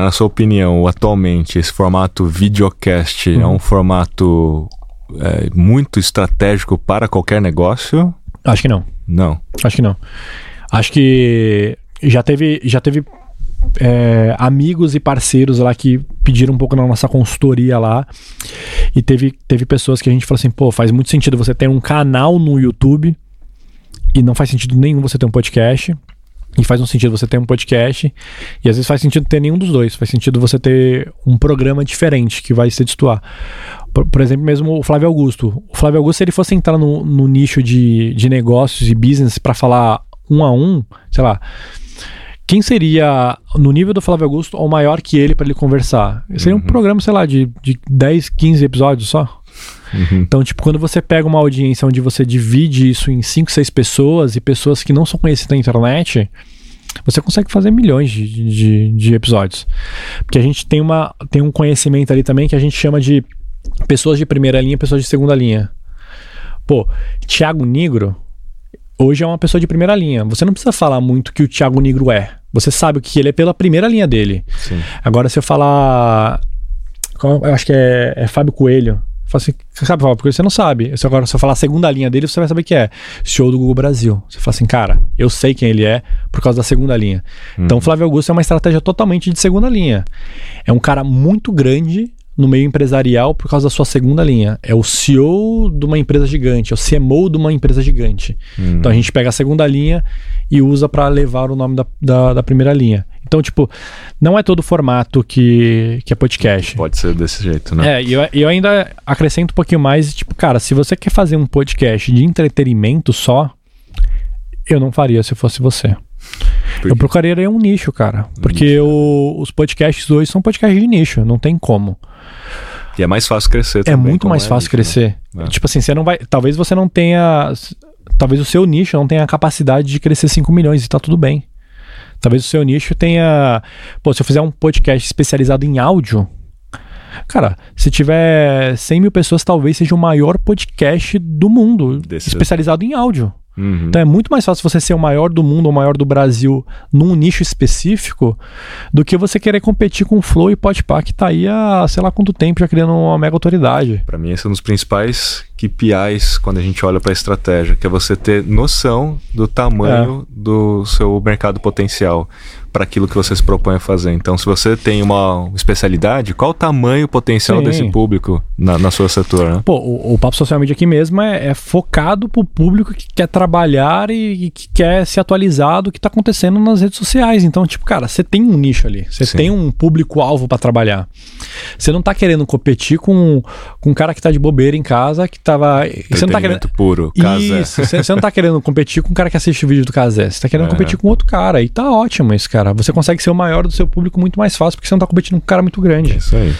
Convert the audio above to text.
Na sua opinião, atualmente, esse formato videocast é um formato é, muito estratégico para qualquer negócio? Acho que não. Não. Acho que não. Acho que já teve, já teve é, amigos e parceiros lá que pediram um pouco na nossa consultoria lá. E teve, teve pessoas que a gente falou assim: pô, faz muito sentido você ter um canal no YouTube e não faz sentido nenhum você ter um podcast. E faz um sentido você ter um podcast. E às vezes faz sentido ter nenhum dos dois. Faz sentido você ter um programa diferente que vai se destoar. Por, por, exemplo, mesmo o Flávio Augusto. O Flávio Augusto, se ele fosse entrar no, no nicho de, de negócios e business para falar um a um, sei lá, quem seria, no nível do Flávio Augusto, o maior que ele para ele conversar? Seria uhum. um programa, sei lá, de, de 10, 15 episódios só. Uhum. Então, tipo, quando você pega uma audiência onde você divide isso em 5, 6 pessoas e pessoas que não são conhecidas na internet, você consegue fazer milhões de, de, de, episódios. Porque a gente tem, uma, tem um conhecimento ali também que a gente chama de pessoas de primeira linha pessoas de segunda linha. Pô, Thiago Negro hoje é uma pessoa de primeira linha. Você não precisa falar muito que o Thiago Negro é. Você sabe o que ele é pela primeira linha dele. Sim. Agora, se eu falar. Eu acho que é, é Fábio Coelho. Fala assim, sabe, porque você não sabe. Se agora, se eu falar a segunda linha dele, você vai saber que é. Show do Google Brasil. Você fala assim, cara, eu sei quem ele é por causa da segunda linha. Hum. Então, Flávio Augusto é uma estratégia totalmente de segunda linha. É um cara muito grande no meio empresarial por causa da sua segunda linha. É o CEO de uma empresa gigante, é o CMO de uma empresa gigante. Hum. Então, a gente pega a segunda linha e usa para levar o nome da, da, da primeira linha. Então, tipo, não é todo formato que, que é podcast. Pode ser desse jeito, né? É, e eu, eu ainda acrescento um pouquinho mais, tipo, cara, se você quer fazer um podcast de entretenimento só, eu não faria se fosse você. Eu procuraria um nicho, cara. Porque nicho. Os podcasts hoje são podcasts de nicho, não tem como. E é mais fácil crescer é também. É muito mais é fácil nicho, né? crescer. Né? Tipo assim, você não vai. Talvez você não tenha. Talvez o seu nicho não tenha a capacidade de crescer 5 milhões e tá tudo bem. Talvez o seu nicho tenha. Pô, se eu fizer um podcast especializado em áudio, Cara, se tiver 100 mil pessoas, talvez seja o maior podcast do mundo Desse... especializado em áudio. Uhum. Então é muito mais fácil você ser o maior do mundo ou o maior do Brasil num nicho específico do que você querer competir com o Flow e Podpah que tá aí há sei lá quanto tempo já criando uma mega autoridade. Para mim esse é um dos principais KPIs quando a gente olha para a estratégia, que é você ter noção do tamanho é. do seu mercado potencial para aquilo que você se propõe a fazer. Então, se você tem uma especialidade, qual o tamanho potencial Sim. desse público na, na sua setor? Né? Pô, o, o Papo Social Media aqui mesmo é, é focado para o público que quer trabalhar e, e, que quer se atualizar do que está acontecendo nas redes sociais. Então, tipo, cara, você tem um nicho ali, você tem um público-alvo para trabalhar. Você não está querendo competir com, com um cara que está de bobeira em casa, que tava. Você não tá querendo. puro, Isso, você, não está querendo competir com um cara que assiste o vídeo do Casé. Você está querendo é. competir com outro cara. E tá ótimo isso, cara cara. Você consegue ser o maior do seu público muito mais fácil, porque você não tá competindo com um cara muito grande. Isso aí.